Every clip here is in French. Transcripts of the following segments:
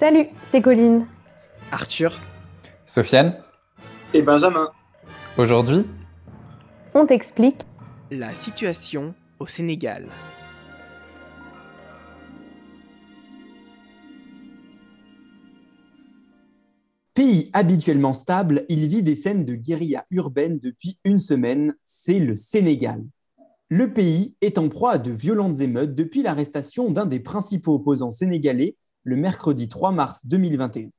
Salut, c'est Colline. Arthur. Sofiane. Et Benjamin. Aujourd'hui, On t'explique. La situation au Sénégal. Pays habituellement stable, il vit des scènes de guérilla urbaine depuis une semaine, c'est le Sénégal. Le pays est en proie à de violentes émeutes depuis l'arrestation d'un des principaux opposants sénégalais le mercredi 3 mars 2021.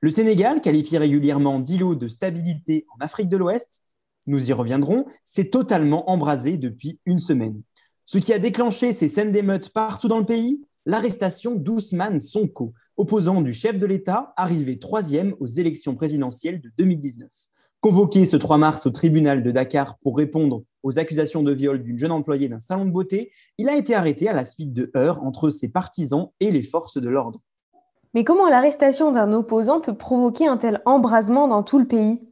Le Sénégal, qualifié régulièrement d'îlot de stabilité en Afrique de l'Ouest, nous y reviendrons, s'est totalement embrasé depuis une semaine. Ce qui a déclenché ces scènes d'émeutes partout dans le pays, l'arrestation d'Ousmane Sonko, opposant du chef de l'État, arrivé troisième aux élections présidentielles de 2019. Convoqué ce 3 mars au tribunal de Dakar pour répondre aux accusations de viol d'une jeune employée d'un salon de beauté, il a été arrêté à la suite de heurts entre ses partisans et les forces de l'ordre. Mais comment l'arrestation d'un opposant peut provoquer un tel embrasement dans tout le pays?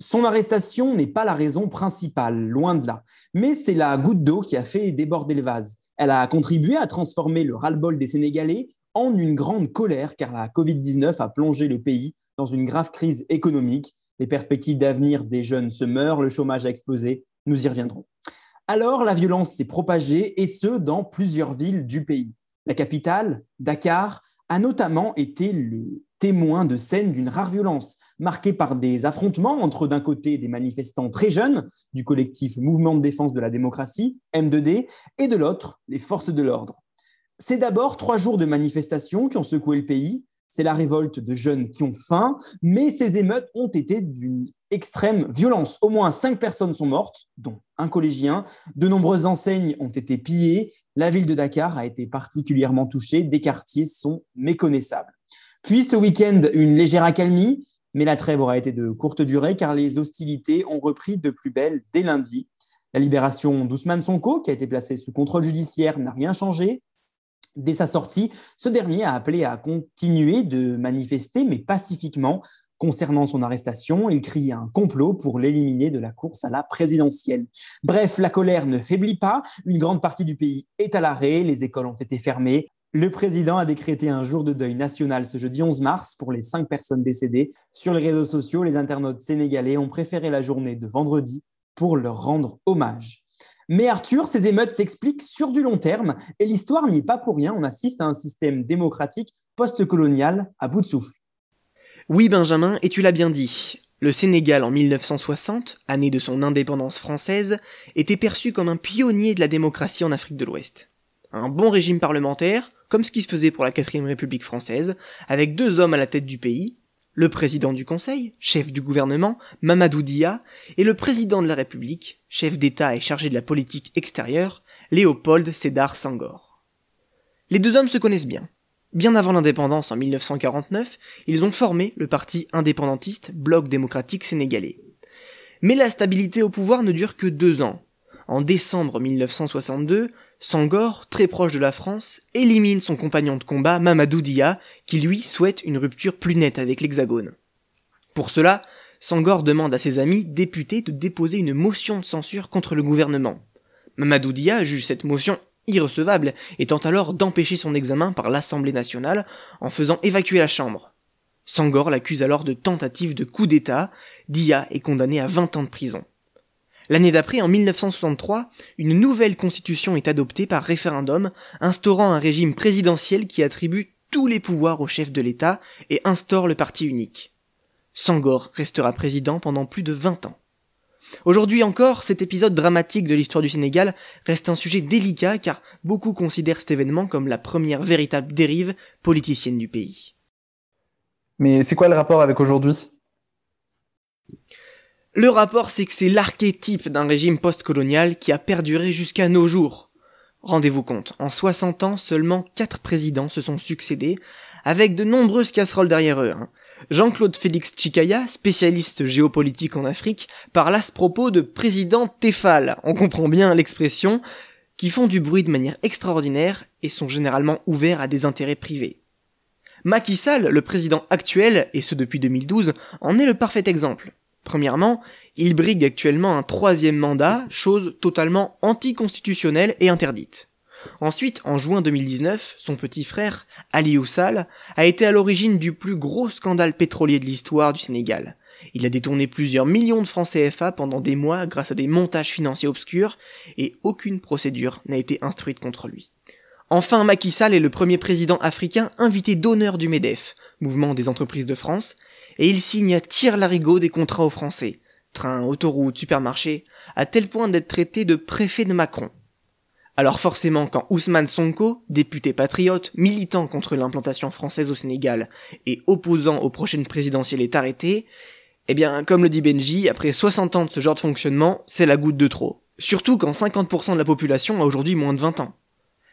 Son arrestation n'est pas la raison principale, loin de là, mais c'est la goutte d'eau qui a fait déborder le vase. Elle a contribué à transformer le ras-le-bol des Sénégalais en une grande colère car la Covid-19 a plongé le pays dans une grave crise économique. Les perspectives d'avenir des jeunes se meurent, le chômage a explosé, nous y reviendrons. Alors la violence s'est propagée et ce, dans plusieurs villes du pays. La capitale, Dakar, a notamment été le témoin de scènes d'une rare violence, marquée par des affrontements entre d'un côté des manifestants très jeunes du collectif Mouvement de défense de la démocratie, M2D, et de l'autre, les forces de l'ordre. C'est d'abord trois jours de manifestations qui ont secoué le pays. C'est la révolte de jeunes qui ont faim, mais ces émeutes ont été d'une extrême violence. Au moins cinq personnes sont mortes, dont un collégien. De nombreuses enseignes ont été pillées. La ville de Dakar a été particulièrement touchée. Des quartiers sont méconnaissables. Puis ce week-end, une légère accalmie, mais la trêve aura été de courte durée car les hostilités ont repris de plus belle dès lundi. La libération d'Ousmane Sonko, qui a été placé sous contrôle judiciaire, n'a rien changé. Dès sa sortie, ce dernier a appelé à continuer de manifester, mais pacifiquement. Concernant son arrestation, il crie un complot pour l'éliminer de la course à la présidentielle. Bref, la colère ne faiblit pas. Une grande partie du pays est à l'arrêt. Les écoles ont été fermées. Le président a décrété un jour de deuil national ce jeudi 11 mars pour les cinq personnes décédées. Sur les réseaux sociaux, les internautes sénégalais ont préféré la journée de vendredi pour leur rendre hommage. Mais Arthur, ces émeutes s'expliquent sur du long terme et l'histoire n'y est pas pour rien. On assiste à un système démocratique post-colonial à bout de souffle. Oui Benjamin, et tu l'as bien dit. Le Sénégal en 1960, année de son indépendance française, était perçu comme un pionnier de la démocratie en Afrique de l'Ouest. Un bon régime parlementaire, comme ce qui se faisait pour la quatrième République française, avec deux hommes à la tête du pays, le président du Conseil, chef du gouvernement, Mamadou Dia, et le président de la République, chef d'État et chargé de la politique extérieure, Léopold Sédar Senghor. Les deux hommes se connaissent bien. Bien avant l'indépendance en 1949, ils ont formé le parti indépendantiste Bloc démocratique sénégalais. Mais la stabilité au pouvoir ne dure que deux ans. En décembre 1962, Sangor, très proche de la France, élimine son compagnon de combat Mamadou Dia, qui lui souhaite une rupture plus nette avec l'Hexagone. Pour cela, Sangor demande à ses amis députés de déposer une motion de censure contre le gouvernement. Mamadou Dia juge cette motion irrecevable et tente alors d'empêcher son examen par l'Assemblée nationale en faisant évacuer la Chambre. Sangor l'accuse alors de tentative de coup d'État, Dia est condamné à 20 ans de prison. L'année d'après, en 1963, une nouvelle constitution est adoptée par référendum, instaurant un régime présidentiel qui attribue tous les pouvoirs au chef de l'État et instaure le parti unique. Sangor restera président pendant plus de 20 ans. Aujourd'hui encore, cet épisode dramatique de l'histoire du Sénégal reste un sujet délicat car beaucoup considèrent cet événement comme la première véritable dérive politicienne du pays. Mais c'est quoi le rapport avec aujourd'hui? Le rapport, c'est que c'est l'archétype d'un régime postcolonial qui a perduré jusqu'à nos jours. Rendez-vous compte, en 60 ans, seulement 4 présidents se sont succédés, avec de nombreuses casseroles derrière eux. hein. Jean-Claude Félix Chikaya, spécialiste géopolitique en Afrique, parle à ce propos de président Tefal, on comprend bien l'expression, qui font du bruit de manière extraordinaire et sont généralement ouverts à des intérêts privés. Macky Sall, le président actuel, et ce depuis 2012, en est le parfait exemple. Premièrement, il brigue actuellement un troisième mandat, chose totalement anticonstitutionnelle et interdite. Ensuite, en juin 2019, son petit frère, Ali Oussal, a été à l'origine du plus gros scandale pétrolier de l'histoire du Sénégal. Il a détourné plusieurs millions de francs CFA pendant des mois grâce à des montages financiers obscurs et aucune procédure n'a été instruite contre lui. Enfin, Macky Sall est le premier président africain invité d'honneur du MEDEF, mouvement des entreprises de France, et il signe à tire-larigot des contrats aux Français, trains, autoroutes, supermarchés, à tel point d'être traité de préfet de Macron. Alors forcément, quand Ousmane Sonko, député patriote, militant contre l'implantation française au Sénégal et opposant aux prochaines présidentielles est arrêté, eh bien, comme le dit Benji, après 60 ans de ce genre de fonctionnement, c'est la goutte de trop. Surtout quand 50% de la population a aujourd'hui moins de 20 ans.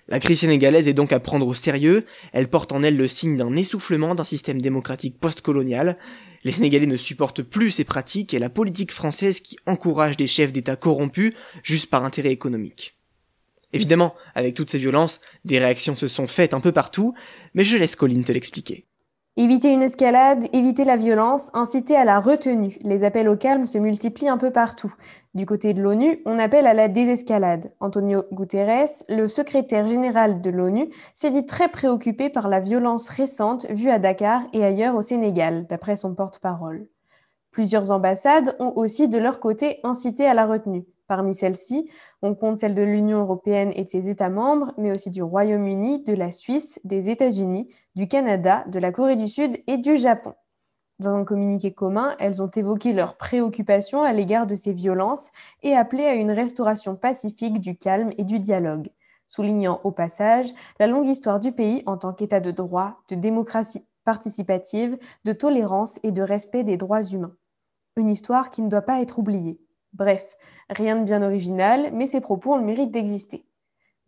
La crise sénégalaise est donc à prendre au sérieux, elle porte en elle le signe d'un essoufflement d'un système démocratique post-colonial, les Sénégalais ne supportent plus ces pratiques et la politique française qui encourage des chefs d'État corrompus juste par intérêt économique. Évidemment, avec toutes ces violences, des réactions se sont faites un peu partout, mais je laisse Colline te l'expliquer. Éviter une escalade, éviter la violence, inciter à la retenue. Les appels au calme se multiplient un peu partout. Du côté de l'ONU, on appelle à la désescalade. Antonio Guterres, le secrétaire général de l'ONU, s'est dit très préoccupé par la violence récente vue à Dakar et ailleurs au Sénégal, d'après son porte-parole. Plusieurs ambassades ont aussi de leur côté incité à la retenue. Parmi celles-ci, on compte celle de l'Union européenne et de ses États membres, mais aussi du Royaume-Uni, de la Suisse, des États-Unis, du Canada, de la Corée du Sud et du Japon. Dans un communiqué commun, elles ont évoqué leurs préoccupations à l'égard de ces violences et appelé à une restauration pacifique du calme et du dialogue, soulignant au passage la longue histoire du pays en tant qu'État de droit, de démocratie participative, de tolérance et de respect des droits humains. Une histoire qui ne doit pas être oubliée. Bref, rien de bien original, mais ces propos ont le mérite d'exister.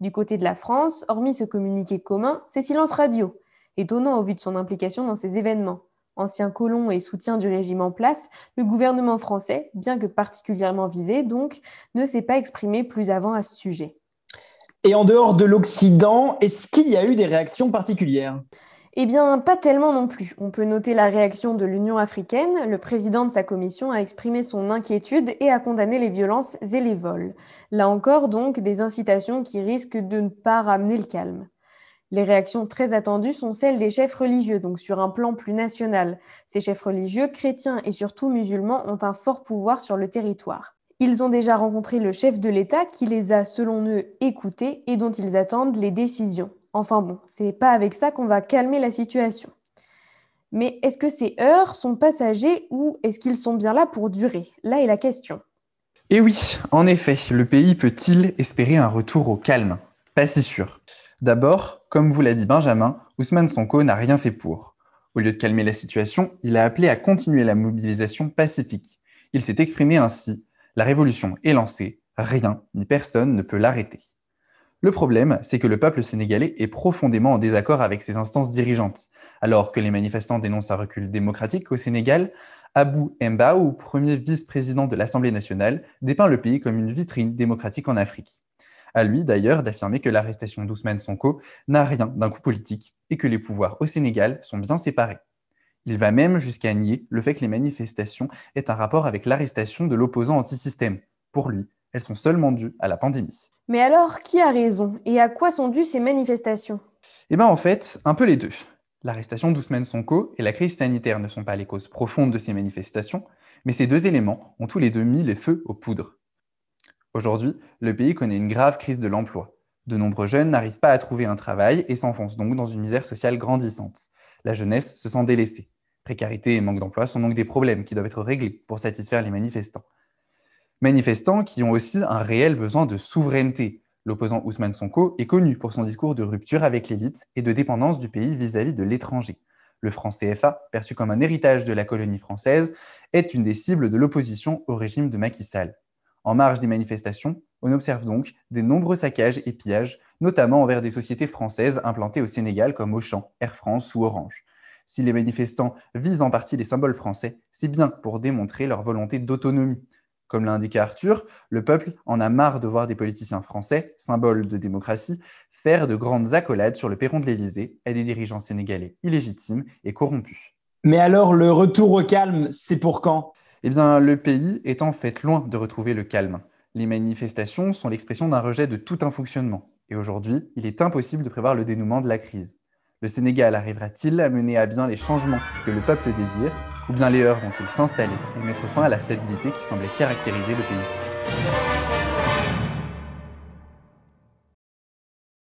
Du côté de la France, hormis ce communiqué commun, c'est silence radio, étonnant au vu de son implication dans ces événements. Ancien colon et soutien du régime en place, le gouvernement français, bien que particulièrement visé donc, ne s'est pas exprimé plus avant à ce sujet. Et en dehors de l'Occident, est-ce qu'il y a eu des réactions particulières? Eh bien, pas tellement non plus. On peut noter la réaction de l'Union africaine. Le président de sa commission a exprimé son inquiétude et a condamné les violences et les vols. Là encore, donc, des incitations qui risquent de ne pas ramener le calme. Les réactions très attendues sont celles des chefs religieux, donc sur un plan plus national. Ces chefs religieux, chrétiens et surtout musulmans, ont un fort pouvoir sur le territoire. Ils ont déjà rencontré le chef de l'État qui les a, selon eux, écoutés et dont ils attendent les décisions. Enfin bon, c'est pas avec ça qu'on va calmer la situation. Mais est-ce que ces heures sont passagers ou est-ce qu'ils sont bien là pour durer? Là est la question. Et oui, en effet, le pays peut-il espérer un retour au calme? Pas si sûr. D'abord, comme vous l'a dit Benjamin, Ousmane Sonko n'a rien fait pour. Au lieu de calmer la situation, il a appelé à continuer la mobilisation pacifique. Il s'est exprimé ainsi La révolution est lancée, rien ni personne ne peut l'arrêter. Le problème, c'est que le peuple sénégalais est profondément en désaccord avec ses instances dirigeantes. Alors que les manifestants dénoncent un recul démocratique au Sénégal, Abou Mbaou, premier vice-président de l'Assemblée nationale, dépeint le pays comme une vitrine démocratique en Afrique. À lui d'ailleurs d'affirmer que l'arrestation d'Ousmane Sonko n'a rien d'un coup politique et que les pouvoirs au Sénégal sont bien séparés. Il va même jusqu'à nier le fait que les manifestations aient un rapport avec l'arrestation de l'opposant anti-système. Pour lui, elles sont seulement dues à la pandémie. Mais alors, qui a raison et à quoi sont dues ces manifestations? Eh bien en fait, un peu les deux. L'arrestation d'Ousmane Sonko et la crise sanitaire ne sont pas les causes profondes de ces manifestations, mais ces deux éléments ont tous les deux mis les feux aux poudres. Aujourd'hui, le pays connaît une grave crise de l'emploi. De nombreux jeunes n'arrivent pas à trouver un travail et s'enfoncent donc dans une misère sociale grandissante. La jeunesse se sent délaissée. Précarité et manque d'emploi sont donc des problèmes qui doivent être réglés pour satisfaire les manifestants manifestants qui ont aussi un réel besoin de souveraineté. L'opposant Ousmane Sonko est connu pour son discours de rupture avec l'élite et de dépendance du pays vis-à-vis de l'étranger. Le franc CFA, perçu comme un héritage de la colonie française, est une des cibles de l'opposition au régime de Macky Sall. En marge des manifestations, on observe donc des nombreux saccages et pillages, notamment envers des sociétés françaises implantées au Sénégal comme Auchan, Air France ou Orange. Si les manifestants visent en partie les symboles français, c'est bien pour démontrer leur volonté d'autonomie. Comme l'a indiqué Arthur, le peuple en a marre de voir des politiciens français, symboles de démocratie, faire de grandes accolades sur le perron de l'Élysée à des dirigeants sénégalais illégitimes et corrompus. Mais alors, le retour au calme, c'est pour quand? Eh bien, le pays est en fait loin de retrouver le calme. Les manifestations sont l'expression d'un rejet de tout un fonctionnement. Et aujourd'hui, il est impossible de prévoir le dénouement de la crise. Le Sénégal arrivera-t-il à mener à bien les changements que le peuple désire, ou bien les heurts vont-ils s'installer et mettre fin à la stabilité qui semblait caractériser le pays?